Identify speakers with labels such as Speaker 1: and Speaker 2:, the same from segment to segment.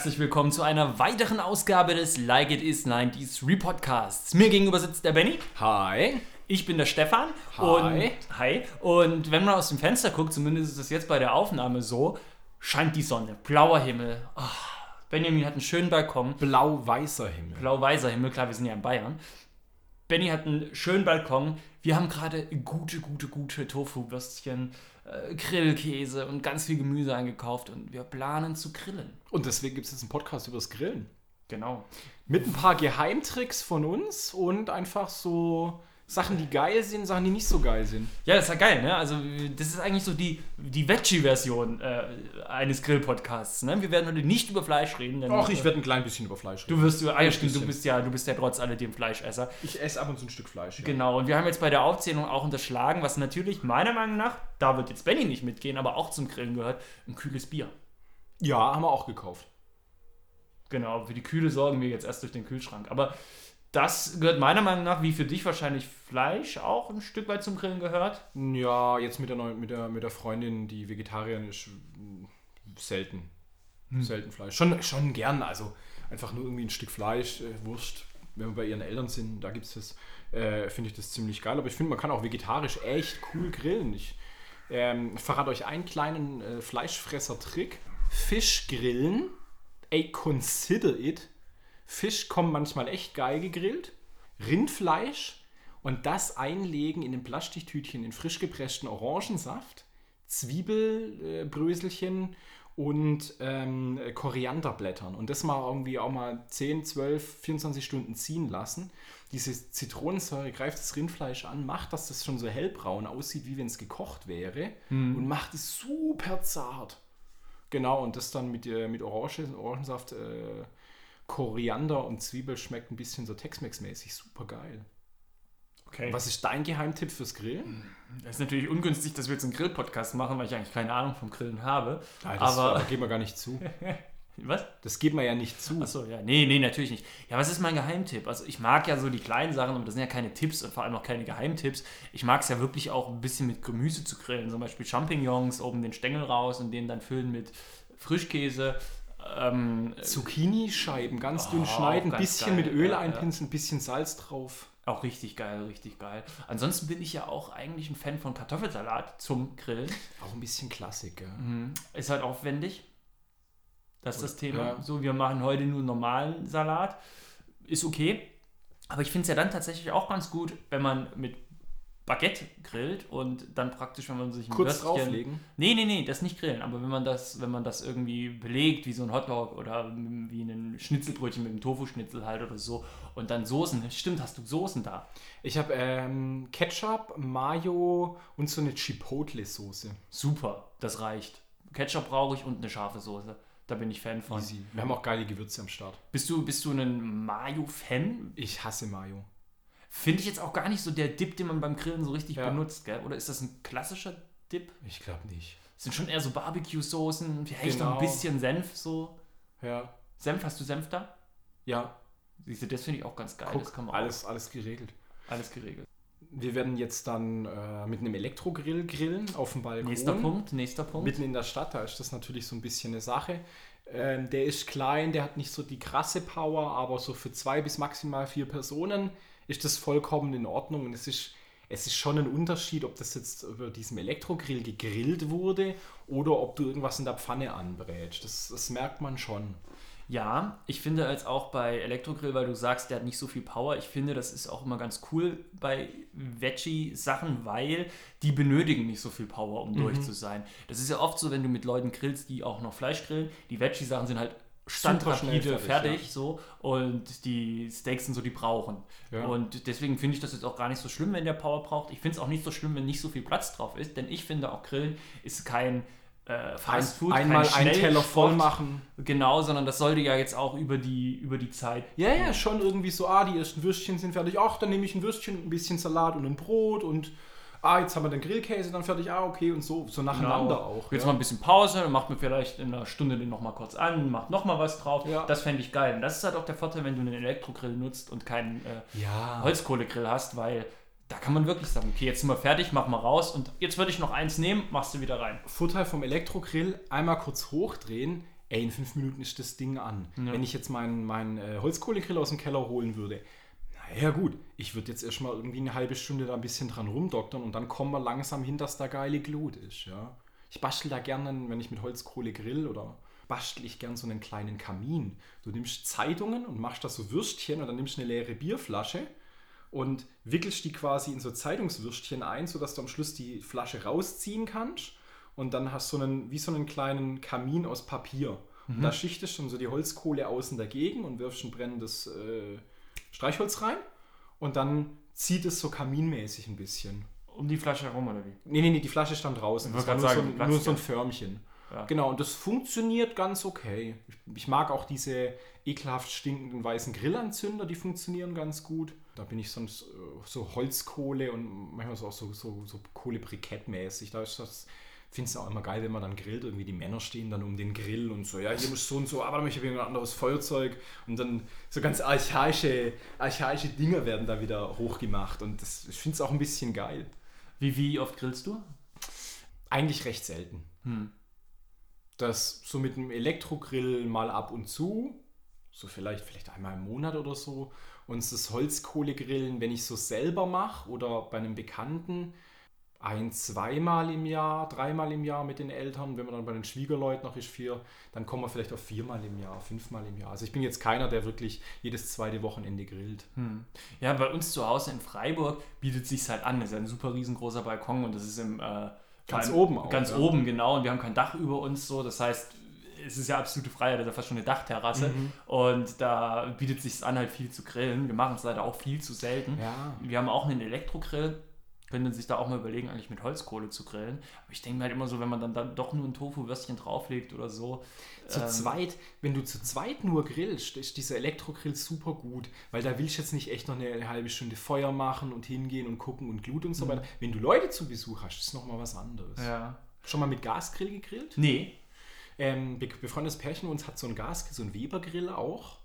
Speaker 1: herzlich willkommen zu einer weiteren Ausgabe des Like It Is 90s Repodcasts. Mir gegenüber sitzt der Benny.
Speaker 2: Hi.
Speaker 1: Ich bin der Stefan.
Speaker 2: Hi.
Speaker 1: Und, hi. Und wenn man aus dem Fenster guckt, zumindest ist das jetzt bei der Aufnahme so, scheint die Sonne. Blauer Himmel. Ah, Benjamin hat einen schönen Balkon.
Speaker 2: Blau-weißer Himmel.
Speaker 1: Blau-weißer Himmel, klar, wir sind ja in Bayern. Benny hat einen schönen Balkon. Wir haben gerade gute, gute, gute Tofu-Würstchen, äh, Grillkäse und ganz viel Gemüse eingekauft und wir planen zu grillen.
Speaker 2: Und deswegen gibt es jetzt einen Podcast über das Grillen.
Speaker 1: Genau.
Speaker 2: Mit ein paar Geheimtricks von uns und einfach so Sachen, die geil sind, Sachen, die nicht so geil sind.
Speaker 1: Ja, das ist ja geil, ne? Also, das ist eigentlich so die, die Veggie-Version äh, eines Grill-Podcasts, ne? Wir werden heute nicht über Fleisch reden. Denn,
Speaker 2: Ach, ich
Speaker 1: äh,
Speaker 2: werde ein klein bisschen über Fleisch reden.
Speaker 1: Du wirst über. Ah, ja, stimmt, du bist ja, du bist ja trotz alledem Fleischesser.
Speaker 2: Ich esse ab und zu ein Stück Fleisch. Ja.
Speaker 1: Genau, und wir haben jetzt bei der Aufzählung auch unterschlagen, was natürlich meiner Meinung nach, da wird jetzt Benny nicht mitgehen, aber auch zum Grillen gehört, ein kühles Bier.
Speaker 2: ja, haben wir auch gekauft.
Speaker 1: Genau, für die Kühle sorgen wir jetzt erst durch den Kühlschrank. Aber das gehört meiner Meinung nach, wie für dich wahrscheinlich Fleisch auch ein Stück weit zum Grillen gehört.
Speaker 2: Ja, jetzt mit der, Neu mit der, mit der Freundin, die Vegetarierin ist, selten. Selten Fleisch. Schon, schon gern, also einfach nur irgendwie ein Stück Fleisch, äh, Wurst. Wenn wir bei ihren Eltern sind, da gibt es das, äh, finde ich das ziemlich geil. Aber ich finde, man kann auch vegetarisch echt cool grillen. Ich ähm, verrate euch einen kleinen äh, Fleischfresser-Trick. Fisch grillen, ey, consider it. Fisch kommen manchmal echt geil gegrillt. Rindfleisch und das einlegen in ein Plastiktütchen in frisch gepressten Orangensaft, Zwiebelbröselchen und ähm, Korianderblättern. Und das mal irgendwie auch mal 10, 12, 24 Stunden ziehen lassen. Diese Zitronensäure greift das Rindfleisch an, macht, dass das schon so hellbraun aussieht, wie wenn es gekocht wäre. Und macht es super zart. Genau, und das dann mit, äh, mit Orange, Orangensaft, äh, Koriander und Zwiebel schmeckt ein bisschen so Tex-Mex-mäßig. Super geil.
Speaker 1: Okay.
Speaker 2: Was ist dein Geheimtipp fürs Grillen?
Speaker 1: Das ist natürlich ungünstig, dass wir jetzt einen Grill-Podcast machen, weil ich eigentlich keine Ahnung vom Grillen habe.
Speaker 2: Ah, das
Speaker 1: aber.
Speaker 2: aber geben wir gar nicht zu.
Speaker 1: Was?
Speaker 2: Das geben wir ja nicht zu.
Speaker 1: Achso, ja. Nee, nee, natürlich nicht. Ja, was ist mein Geheimtipp? Also ich mag ja so die kleinen Sachen, aber das sind ja keine Tipps und vor allem auch keine Geheimtipps. Ich mag es ja wirklich auch ein bisschen mit Gemüse zu grillen. Zum Beispiel Champignons, oben den Stängel raus und den dann füllen mit Frischkäse. Ähm,
Speaker 2: Zucchini-Scheiben ganz dünn
Speaker 1: Oh,
Speaker 2: schneiden,
Speaker 1: ganz
Speaker 2: bisschen
Speaker 1: geil,
Speaker 2: mit Öl
Speaker 1: ja, ja.
Speaker 2: einpinseln, ein bisschen Salz drauf.
Speaker 1: auch richtig geil, richtig geil. Ansonsten bin ich ja auch eigentlich ein Fan von Kartoffelsalat zum Grillen.
Speaker 2: Auch ein bisschen Klassik, ja.
Speaker 1: Ist halt aufwendig. Das ist das Thema.
Speaker 2: Ja.
Speaker 1: So, wir machen heute nur normalen Salat. Ist okay. Aber ich finde es ja dann tatsächlich auch ganz gut, wenn man mit Baguette grillt und dann praktisch, wenn man sich ein
Speaker 2: Kurz
Speaker 1: Würstchen-
Speaker 2: drauflegen.
Speaker 1: Nee, nee, nee, das nicht grillen. Aber wenn man das, wenn man das irgendwie belegt, wie so ein Hotdog oder wie ein Schnitzelbrötchen mit einem Tofu-Schnitzel halt oder so und dann Soßen. Stimmt, hast du Soßen da?
Speaker 2: Ich habe ähm, Ketchup, Mayo und so eine Chipotle-Soße.
Speaker 1: Super, das reicht. Ketchup brauche ich und eine scharfe Soße. Da bin ich Fan von.
Speaker 2: Easy. Wir haben auch geile Gewürze am Start.
Speaker 1: Bist du, bist du ein Mayo-Fan?
Speaker 2: Ich hasse Mayo.
Speaker 1: Finde ich jetzt auch gar nicht so der Dip, den man beim Grillen so richtig
Speaker 2: Ja.
Speaker 1: benutzt, gell? Oder ist das ein klassischer Dip?
Speaker 2: Ich glaube nicht.
Speaker 1: Das sind schon eher so Barbecue-Soßen, vielleicht noch ein
Speaker 2: Genau.
Speaker 1: bisschen Senf so.
Speaker 2: Ja.
Speaker 1: Senf, hast du Senf da?
Speaker 2: Ja,
Speaker 1: Siehst du, das finde ich auch ganz geil. das
Speaker 2: guck,
Speaker 1: kann man
Speaker 2: alles, alles geregelt.
Speaker 1: auch, alles geregelt.
Speaker 2: Wir werden jetzt dann äh, mit einem Elektrogrill grillen auf dem Balkon.
Speaker 1: Nächster Punkt, nächster Punkt.
Speaker 2: Mitten in der Stadt, da ist das natürlich so ein bisschen eine Sache. Ähm, der ist klein, der hat nicht so die krasse Power, aber so für zwei bis maximal vier Personen ist das vollkommen in Ordnung. Und es ist, es ist schon ein Unterschied, ob das jetzt über diesem Elektrogrill gegrillt wurde oder ob du irgendwas in der Pfanne anbrätst. Das, das merkt man schon.
Speaker 1: Ja, ich finde als auch bei Elektrogrill, weil du sagst, der hat nicht so viel Power, ich finde, das ist auch immer ganz cool bei Veggie-Sachen, weil die benötigen nicht so viel Power, um durch zu sein. Das ist ja oft so, wenn du mit Leuten grillst, die auch noch Fleisch grillen, die Veggie-Sachen sind halt standrapide fertig,
Speaker 2: fertig,
Speaker 1: so und die Steaks sind so, die brauchen.
Speaker 2: Ja.
Speaker 1: Und deswegen finde ich das jetzt auch gar nicht so schlimm, wenn der Power braucht. Ich finde es auch nicht so schlimm, wenn nicht so viel Platz drauf ist, denn ich finde auch Grillen ist kein äh, Fast Food,
Speaker 2: Einmal einen Teller voll machen.
Speaker 1: Genau, sondern das sollte ja jetzt auch über die, über die Zeit.
Speaker 2: Ja, ja, schon irgendwie so, ah, die ersten Würstchen sind fertig. Ach, dann nehme ich ein Würstchen, ein bisschen Salat und ein Brot und ah, jetzt haben wir den Grillkäse dann fertig. Ah, okay, und so, so nacheinander auch.
Speaker 1: Jetzt
Speaker 2: ja.
Speaker 1: mal ein bisschen Pause, dann macht man vielleicht in einer Stunde den nochmal kurz an, macht nochmal was drauf.
Speaker 2: Ja.
Speaker 1: Das fände ich geil. Und das ist halt auch der Vorteil, wenn du einen Elektrogrill nutzt und keinen äh,
Speaker 2: Ja.
Speaker 1: Holzkohlegrill hast, weil da kann man wirklich sagen, okay, jetzt sind wir fertig, mach mal raus und jetzt würde ich noch eins nehmen, machst du wieder rein.
Speaker 2: Vorteil vom Elektrogrill, einmal kurz hochdrehen, ey, in fünf Minuten ist das Ding an.
Speaker 1: Ja.
Speaker 2: Wenn ich jetzt meinen mein, äh, Holzkohlegrill aus dem Keller holen würde, naja gut, ich würde jetzt erstmal irgendwie eine halbe Stunde da ein bisschen dran rumdoktern und dann kommen wir langsam hin, dass da geile Glut ist, ja. Ich bastel da gerne, wenn ich mit Holzkohle grill oder bastel ich gern so einen kleinen Kamin. Du nimmst Zeitungen und machst da so Würstchen und dann nimmst eine leere Bierflasche und wickelst die quasi in so Zeitungswürstchen ein, sodass du am Schluss die Flasche rausziehen kannst und dann hast du so einen, wie so einen kleinen Kamin aus Papier. Und da schichtest du dann so die Holzkohle außen dagegen und wirfst ein brennendes äh, Streichholz rein und dann zieht es so kaminmäßig ein bisschen.
Speaker 1: Um die Flasche herum, oder wie?
Speaker 2: Nee, nee, nee, die Flasche stand draußen. Das war nur, so
Speaker 1: sagen,
Speaker 2: ein, nur so ein. Förmchen.
Speaker 1: Ja.
Speaker 2: Genau, und das funktioniert ganz okay. Ich, ich mag auch diese ekelhaft stinkenden weißen Grillanzünder, die funktionieren ganz gut. Da bin ich sonst äh, so Holzkohle und manchmal so auch so, so, so Kohlebrikettmäßig. Da ist das, finde es auch immer geil, wenn man dann grillt. Irgendwie die Männer stehen dann um den Grill und so, ja, hier muss so und so, aber ich habe ein anderes Feuerzeug. Und dann so ganz archaische, archaische Dinge werden da wieder hochgemacht. Und das, ich finde es auch ein bisschen geil.
Speaker 1: Wie, wie oft grillst du?
Speaker 2: Eigentlich recht selten.
Speaker 1: Hm.
Speaker 2: Das so mit einem Elektrogrill mal ab und zu, so vielleicht, vielleicht einmal im Monat oder so. Und das Holzkohlegrillen, wenn ich so selber mache oder bei einem Bekannten, ein, zweimal im Jahr, dreimal im Jahr mit den Eltern. Wenn man dann bei den Schwiegerleuten noch ist, vier, dann kommen wir vielleicht auf viermal im Jahr, fünfmal im Jahr. Also ich bin jetzt keiner, der wirklich jedes zweite Wochenende grillt.
Speaker 1: Hm. Ja, bei uns zu Hause in Freiburg bietet sich halt an. Das ist ein super riesengroßer Balkon und das ist im äh,
Speaker 2: Ganz
Speaker 1: allem-
Speaker 2: oben auch,
Speaker 1: Ganz
Speaker 2: ja.
Speaker 1: oben, genau. Und wir haben kein Dach über uns so. Das heißt, es ist ja absolute Freiheit, das ist ja fast schon eine Dachterrasse.
Speaker 2: Mhm.
Speaker 1: Und da bietet sich an, halt viel zu grillen. Wir machen es leider auch viel zu selten.
Speaker 2: Ja.
Speaker 1: Wir haben auch einen Elektrogrill. Könnte sich da auch mal überlegen, eigentlich mit Holzkohle zu grillen. Aber ich denke mir halt immer so, wenn man dann, dann doch nur ein Tofu-Würstchen drauflegt oder so.
Speaker 2: Zu
Speaker 1: ähm,
Speaker 2: zweit, wenn du zu zweit nur grillst, ist dieser Elektrogrill super gut, weil da willst du jetzt nicht echt noch eine halbe Stunde Feuer machen und hingehen und gucken und Glut und so weiter. Wenn du Leute zu Besuch hast, ist nochmal was anderes.
Speaker 1: Ja.
Speaker 2: Schon mal mit Gasgrill gegrillt?
Speaker 1: Nee.
Speaker 2: Ähm, be befreundetes Pärchen uns hat so ein Gas, so ein Weber-Grill auch.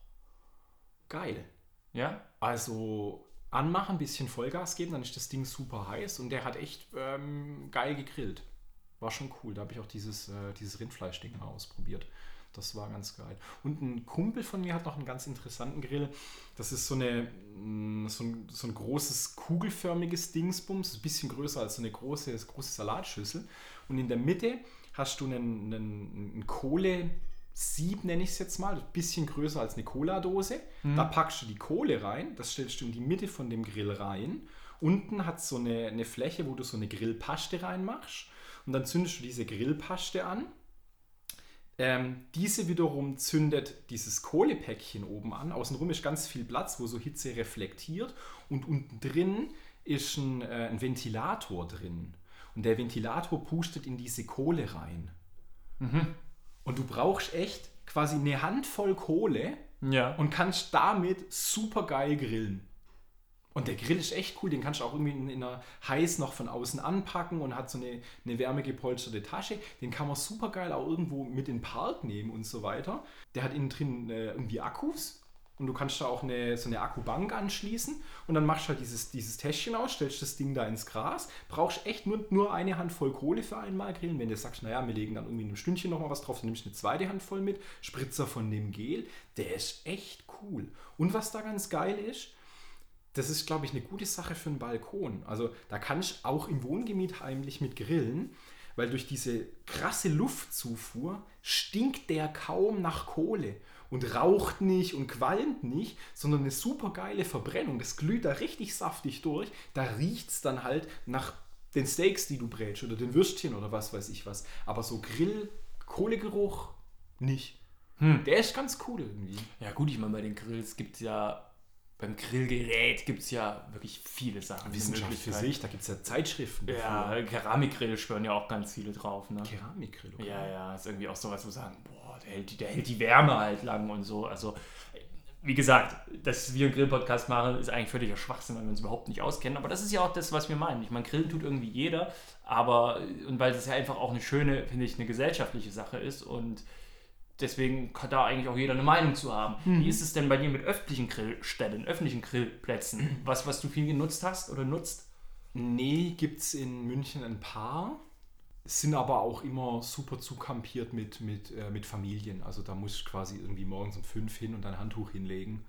Speaker 2: Geil.
Speaker 1: Ja?
Speaker 2: Also anmachen, ein bisschen Vollgas geben, dann ist das Ding super heiß und der hat echt ähm, geil gegrillt. War schon cool. Da habe ich auch dieses, äh, dieses Rindfleischding mal ausprobiert. Das war ganz geil. Und ein Kumpel von mir hat noch einen ganz interessanten Grill. Das ist so, eine, mh, so, ein, so ein großes kugelförmiges Dingsbums, ein bisschen größer als so eine große, große Salatschüssel. Und in der Mitte hast du einen, einen, einen Kohle-Sieb, nenne ich es jetzt mal, ein bisschen größer als eine Cola-Dose. Da packst du die Kohle rein, das stellst du in die Mitte von dem Grill rein. Unten hat es so eine, eine Fläche, wo du so eine Grillpaste reinmachst. Und dann zündest du diese Grillpaste an. Ähm, diese wiederum zündet dieses Kohlepäckchen oben an. Außenrum ist ganz viel Platz, wo so Hitze reflektiert. Und unten drin ist ein, äh, ein Ventilator drin. Und der Ventilator pustet in diese Kohle rein. Und du brauchst echt quasi eine Handvoll Kohle
Speaker 1: Ja.
Speaker 2: und kannst damit super geil grillen. Und der Grill ist echt cool, den kannst du auch irgendwie in, in einer heiß noch von außen anpacken und hat so eine, eine wärmegepolsterte Tasche. Den kann man super geil auch irgendwo mit in den Park nehmen und so weiter. Der hat innen drin äh, irgendwie Akkus und du kannst da auch eine, so eine Akkubank anschließen und dann machst du halt dieses, dieses Täschchen aus, stellst das Ding da ins Gras, brauchst echt nur, nur eine Handvoll Kohle für einmal grillen. Wenn du sagst, naja, wir legen dann irgendwie in einem Stündchen nochmal was drauf, dann nimmst du eine zweite Handvoll mit, Spritzer von dem Gel, der ist echt cool. Und was da ganz geil ist, das ist, glaube ich, eine gute Sache für einen Balkon. Also da kann ich auch im Wohngebiet heimlich mit grillen, weil durch diese krasse Luftzufuhr stinkt der kaum nach Kohle und raucht nicht und qualmt nicht, sondern eine super geile Verbrennung. Das glüht da richtig saftig durch. Da riecht es dann halt nach den Steaks, die du brätst oder den Würstchen oder was weiß ich was. Aber so Grill, Kohlegeruch nicht. Der ist ganz cool irgendwie.
Speaker 1: Ja gut, ich meine, bei den Grills gibt es ja, beim Grillgerät gibt es ja wirklich viele Sachen.
Speaker 2: Wissenschaft für sich, da gibt es ja Zeitschriften.
Speaker 1: Ja, Keramikgrill schwören ja auch ganz viele drauf. Ne?
Speaker 2: Keramikgrill. okay.
Speaker 1: Ja, ja, ist irgendwie auch sowas, wo sagen, boah, der hält, die- der hält die Wärme halt lang und so. Also, wie gesagt, dass wir einen Grill-Podcast machen, ist eigentlich völliger Schwachsinn, weil wir uns überhaupt nicht auskennen. Aber das ist ja auch das, was wir meinen. Ich meine, Grillen tut irgendwie jeder, aber, und weil das ja einfach auch eine schöne, finde ich, eine gesellschaftliche Sache ist und deswegen kann da eigentlich auch jeder eine Meinung zu haben. Wie ist es denn bei dir mit öffentlichen Grillstellen, öffentlichen Grillplätzen? Was, was du viel genutzt hast oder nutzt?
Speaker 2: Nee, gibt es in München ein paar. sind aber auch immer super zukampiert mit, mit, äh, mit Familien. Also da muss ich quasi irgendwie morgens um fünf hin und ein Handtuch hinlegen.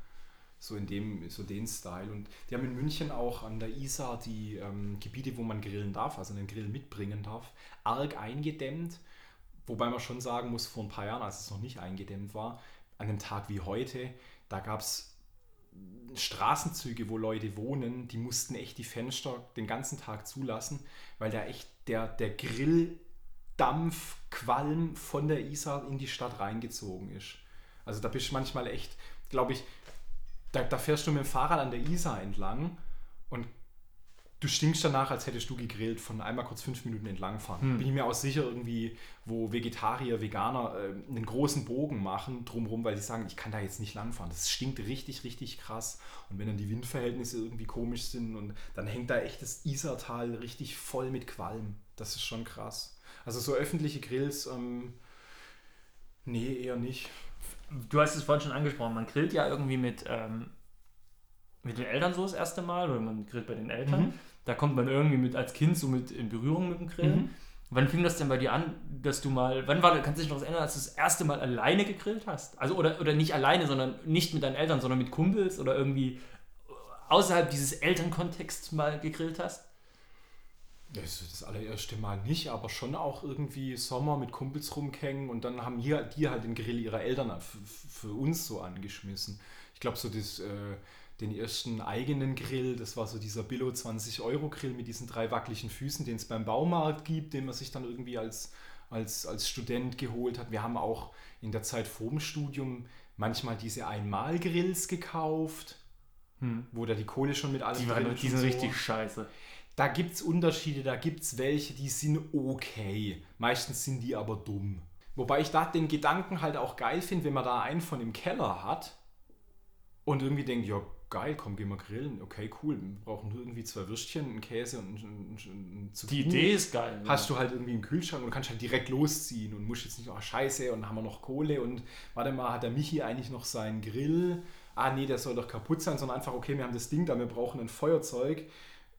Speaker 2: So in dem, so den Style. Und die haben in München auch an der Isar die ähm, Gebiete, wo man grillen darf, also einen Grill mitbringen darf, arg eingedämmt. Wobei man schon sagen muss, vor ein paar Jahren, als es noch nicht eingedämmt war, an einem Tag wie heute, da gab es Straßenzüge, wo Leute wohnen, die mussten echt die Fenster den ganzen Tag zulassen, weil da echt der, der Grilldampf, Qualm von der Isar in die Stadt reingezogen ist. Also da bist du manchmal echt, glaube ich, da, da fährst du mit dem Fahrrad an der Isar entlang und du stinkst danach, als hättest du gegrillt, von einmal kurz fünf Minuten entlangfahren. Hm. Bin ich mir auch sicher, irgendwie, wo Vegetarier, Veganer äh, einen großen Bogen machen drumherum, weil die sagen, ich kann da jetzt nicht langfahren. Das stinkt richtig, richtig krass. Und wenn dann die Windverhältnisse irgendwie komisch sind und dann hängt da echt das Isartal richtig voll mit Qualm. Das ist schon krass. Also so öffentliche Grills, ähm, nee, eher nicht.
Speaker 1: Du hast es vorhin schon angesprochen, man grillt ja irgendwie mit, ähm, mit den Eltern so das erste Mal oder man grillt bei den Eltern. Mhm. Da kommt man irgendwie mit als Kind so mit in Berührung mit dem Grillen. Mhm. Wann fing das denn bei dir an, dass du mal, wann war, kannst du dich noch was erinnern, als du das erste Mal alleine gegrillt hast? Also oder, oder nicht alleine, sondern nicht mit deinen Eltern, sondern mit Kumpels oder irgendwie außerhalb dieses Elternkontexts mal gegrillt hast?
Speaker 2: Das, das allererste Mal nicht, aber schon auch irgendwie Sommer mit Kumpels rumhängen und dann haben hier, die halt den Grill ihrer Eltern für uns so angeschmissen. Ich glaube, so das, äh, den ersten eigenen Grill, das war so dieser Billo 20 Euro Grill mit diesen drei wackeligen Füßen, den es beim Baumarkt gibt, den man sich dann irgendwie als, als, als Student geholt hat. Wir haben auch in der Zeit vor dem Studium manchmal diese Einmalgrills gekauft, hm. wo da die Kohle schon mit allem
Speaker 1: die drin ist. Die sind so. richtig scheiße.
Speaker 2: Da gibt es Unterschiede, da gibt es welche, die sind okay. Meistens sind die aber dumm. Wobei ich da den Gedanken halt auch geil finde, wenn man da einen von im Keller hat und irgendwie denkt, ja geil, komm, gehen wir grillen. Okay, cool. Wir brauchen nur irgendwie zwei Würstchen, einen Käse und ein, ein,
Speaker 1: Die Idee ist geil.
Speaker 2: Hast ja. du halt irgendwie im Kühlschrank und kannst halt direkt losziehen und musst jetzt nicht, oh scheiße, und haben wir noch Kohle und warte mal, hat der Michi eigentlich noch seinen Grill? Ah nee, der soll doch kaputt sein, sondern einfach, okay, wir haben das Ding da, wir brauchen ein Feuerzeug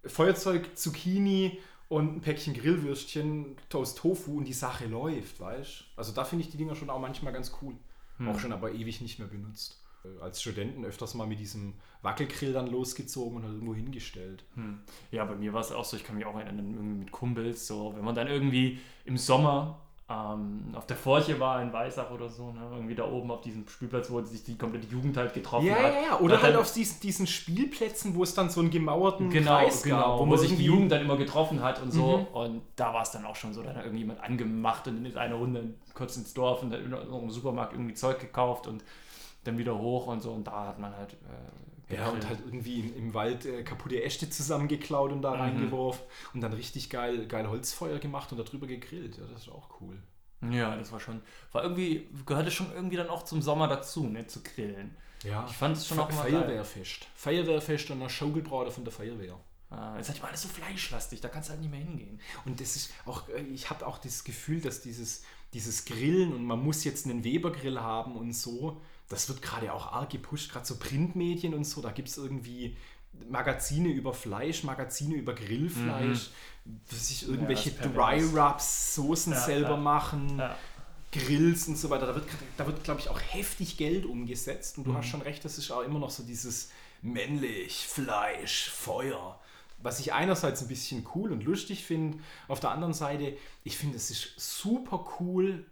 Speaker 2: Feuerzeug, Zucchini und ein Päckchen Grillwürstchen, Toast Tofu und die Sache läuft, weißt Also da finde ich die Dinger schon auch manchmal ganz cool. Hm. Auch schon aber ewig nicht mehr benutzt. Äh, als Studenten öfters mal mit diesem Wackelgrill dann losgezogen und halt irgendwo hingestellt.
Speaker 1: Hm. Ja, bei mir war es auch so, ich kann mich auch erinnern, mit Kumpels, so, wenn man dann irgendwie im Sommer ähm, auf der Forche war in Weissach oder so, ne? irgendwie da oben auf diesem Spielplatz, wo sich die komplette Jugend halt getroffen
Speaker 2: ja,
Speaker 1: hat.
Speaker 2: Ja, ja, oder halt auf diesen, diesen Spielplätzen, wo es dann so einen gemauerten
Speaker 1: genau, Kreis genau, gab. Wo, wo sich die Jugend dann immer getroffen hat und so. Mhm. Und da war es dann auch schon so, da hat irgendjemand angemacht und dann ist eine Runde kurz ins Dorf und dann im Supermarkt irgendwie Zeug gekauft und dann wieder hoch und so. Und da hat man halt...
Speaker 2: Äh, ja, und halt irgendwie im, Wald äh, kaputte Äste zusammengeklaut und da mhm. reingeworfen und dann richtig geil, geil Holzfeuer gemacht und darüber gegrillt. Ja, das ist auch cool.
Speaker 1: Ja, das war schon, war irgendwie, gehörte schon irgendwie dann auch zum Sommer dazu, ne, zu grillen.
Speaker 2: Ja.
Speaker 1: Ich fand es schon auch
Speaker 2: mal Feuerwehrfest. Feuerwehrfest und der Schaukelbrader von der Feuerwehr.
Speaker 1: Ah, jetzt hat immer alles so fleischlastig, da kannst du halt nicht mehr hingehen.
Speaker 2: Und das ist auch, äh, ich habe auch das Gefühl, dass dieses, dieses Grillen und man muss jetzt einen Webergrill haben und so, das wird gerade auch arg gepusht, gerade so Printmedien und so, da gibt es irgendwie Magazine über Fleisch, Magazine über Grillfleisch, mhm. sich irgendwelche ja, Dry Rubs, Soßen ja, selber ja. machen, Grills und so weiter. Da wird, da wird glaube ich, auch heftig Geld umgesetzt. Und du mhm. hast schon recht, das ist auch immer noch so dieses männlich, Fleisch, Feuer. Was ich einerseits ein bisschen cool und lustig finde, auf der anderen Seite, ich finde, es ist super cool,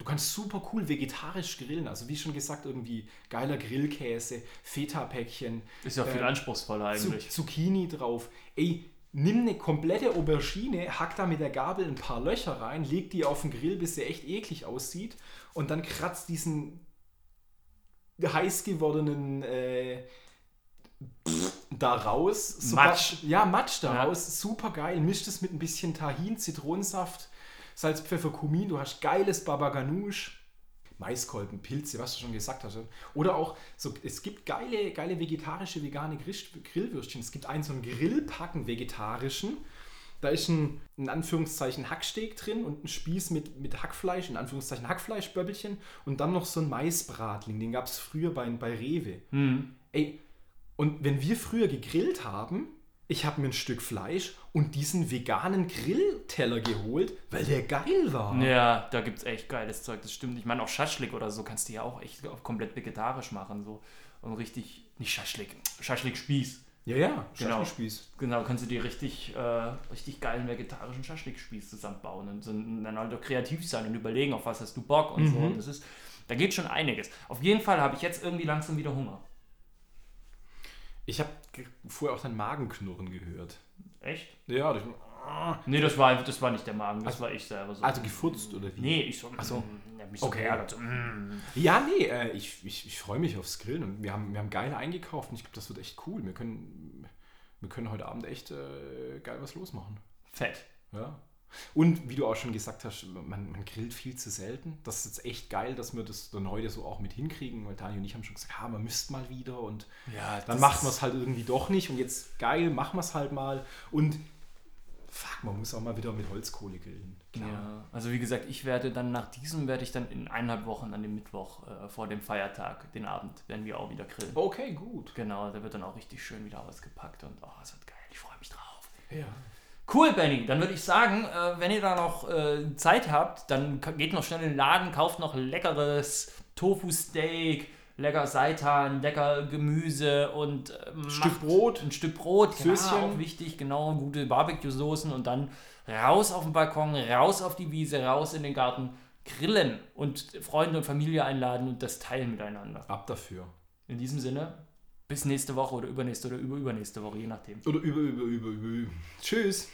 Speaker 2: Du kannst super cool vegetarisch grillen. Also wie schon gesagt, irgendwie geiler Grillkäse, Feta-Päckchen.
Speaker 1: Ist ja viel äh, anspruchsvoller eigentlich.
Speaker 2: Zucchini drauf. Ey, nimm eine komplette Aubergine, hack da mit der Gabel ein paar Löcher rein, leg die auf den Grill, bis sie echt eklig aussieht und dann kratzt diesen heiß gewordenen äh, da raus.
Speaker 1: Super, Matsch.
Speaker 2: Ja, Matsch da raus. Ja. Super geil. Mischt es mit ein bisschen Tahin, Zitronensaft Salz, Pfeffer, Kumin, du hast geiles Baba Ganoush, Maiskolben, Pilze, was du schon gesagt hast. Oder auch, so, es gibt geile, geile vegetarische, vegane Grillwürstchen. Es gibt einen so einen Grillpacken vegetarischen. Da ist ein, in Anführungszeichen, Hacksteak drin und ein Spieß mit, mit Hackfleisch, in Anführungszeichen Hackfleischböbbelchen und dann noch so ein Maisbratling. Den gab es früher bei, bei Rewe. Mhm. Ey, und wenn wir früher gegrillt haben, ich habe mir ein Stück Fleisch und diesen veganen Grillteller geholt, weil der geil war.
Speaker 1: Ja, da gibt es echt geiles Zeug, das stimmt. Ich meine, auch Schaschlik oder so kannst du ja auch echt komplett vegetarisch machen. So. Und richtig, nicht Schaschlik, Schaschlik-Spieß.
Speaker 2: Ja, ja,
Speaker 1: Genau.
Speaker 2: Schaschlikspieß.
Speaker 1: Genau, kannst du dir richtig, äh, richtig geilen vegetarischen Schaschlik-Spieß zusammenbauen und so, und dann halt auch kreativ sein und überlegen, auf was hast du Bock und so. Und das ist, da geht schon einiges. Auf jeden Fall habe ich jetzt irgendwie langsam wieder Hunger.
Speaker 2: Ich habe vorher auch dein Magenknurren gehört.
Speaker 1: Echt?
Speaker 2: Ja, das,
Speaker 1: Nee, das war, das war nicht der Magen, das war ich selber so.
Speaker 2: also gefurzt oder wie?
Speaker 1: nee, ich so,
Speaker 2: Ach so.
Speaker 1: mm, mich so
Speaker 2: Okay.
Speaker 1: geärgert. So, mm.
Speaker 2: Ja, nee, äh, ich, ich, ich freue mich aufs Grillen und wir haben, wir haben geil eingekauft und ich glaube, das wird echt cool. Wir können, wir können heute Abend echt äh, geil was losmachen.
Speaker 1: Fett.
Speaker 2: Ja. Und wie du auch schon gesagt hast, man, man grillt viel zu selten. Das ist jetzt echt geil, dass wir das dann heute so auch mit hinkriegen, weil Daniel und ich haben schon gesagt, ha, man müsste mal wieder und
Speaker 1: Ja,
Speaker 2: dann macht man es halt irgendwie doch nicht und jetzt geil, machen wir es halt mal und fuck, man muss auch mal wieder mit Holzkohle grillen.
Speaker 1: Ja, also wie gesagt, ich werde dann nach diesem, werde ich dann in eineinhalb Wochen an dem Mittwoch äh, vor dem Feiertag, den Abend, werden wir auch wieder grillen.
Speaker 2: Okay, gut.
Speaker 1: Genau, da wird dann auch richtig schön wieder ausgepackt und oh, es wird geil, ich freue mich drauf.
Speaker 2: Ja.
Speaker 1: Cool, Benny. Dann würde ich sagen, äh, wenn ihr da noch äh, Zeit habt, dann geht noch schnell in den Laden, kauft noch leckeres Tofu-Steak, lecker Seitan, lecker Gemüse und äh,
Speaker 2: Stück
Speaker 1: macht
Speaker 2: Brot.
Speaker 1: Ein Stück Brot, genau,
Speaker 2: Süßchen.
Speaker 1: auch wichtig, genau, gute Barbecue-Soßen und dann raus auf den Balkon, raus auf die Wiese, raus in den Garten, grillen und Freunde und Familie einladen und das teilen miteinander.
Speaker 2: Ab dafür.
Speaker 1: In diesem Sinne, bis nächste Woche oder übernächste oder über übernächste Woche, je nachdem.
Speaker 2: Oder über, über, über, über. Tschüss.